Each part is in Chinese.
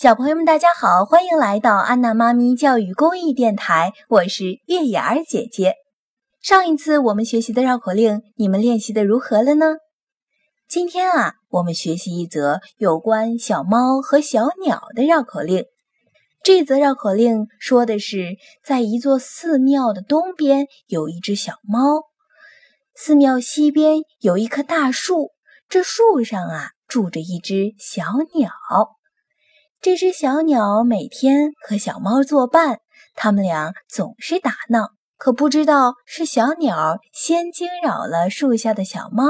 小朋友们，大家好，欢迎来到安娜妈咪教育公益电台，我是月牙儿姐姐。上一次我们学习的绕口令，你们练习的如何了呢？今天啊，我们学习一则有关小猫和小鸟的绕口令。这则绕口令说的是，在一座寺庙的东边有一只小猫，寺庙西边有一棵大树，这树上啊住着一只小鸟。这只小鸟每天和小猫作伴，它们俩总是打闹。可不知道是小鸟先惊扰了树下的小猫，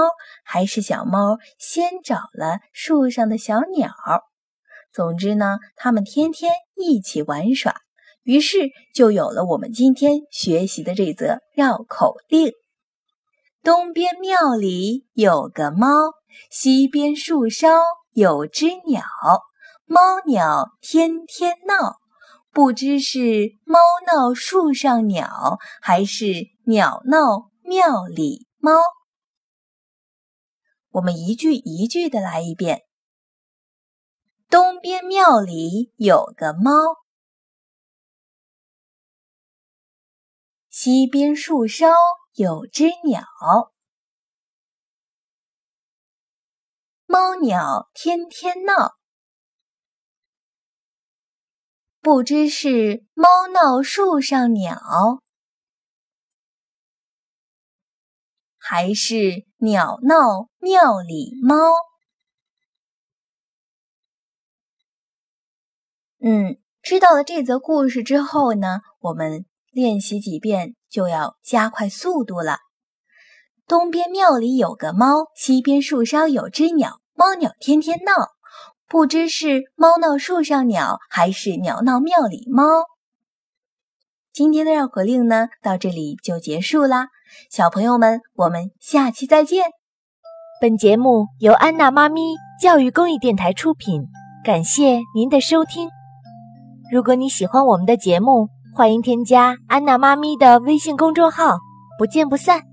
还是小猫先找了树上的小鸟。总之呢，它们天天一起玩耍，于是就有了我们今天学习的这则绕口令：东边庙里有个猫，西边树梢有只鸟。猫鸟天天闹，不知是猫闹树上鸟，还是鸟闹庙里猫。我们一句一句的来一遍。东边庙里有个猫，西边树梢有只鸟。猫鸟天天闹。不知是猫闹树上鸟，还是鸟闹庙里猫。嗯，知道了这则故事之后呢，我们练习几遍就要加快速度了。东边庙里有个猫，西边树梢有只鸟，猫鸟天天闹。不知是猫闹树上鸟，还是鸟闹庙里猫。今天的绕口令呢，到这里就结束啦。小朋友们，我们下期再见。本节目由安娜妈咪教育公益电台出品，感谢您的收听。如果你喜欢我们的节目，欢迎添加安娜妈咪的微信公众号，不见不散。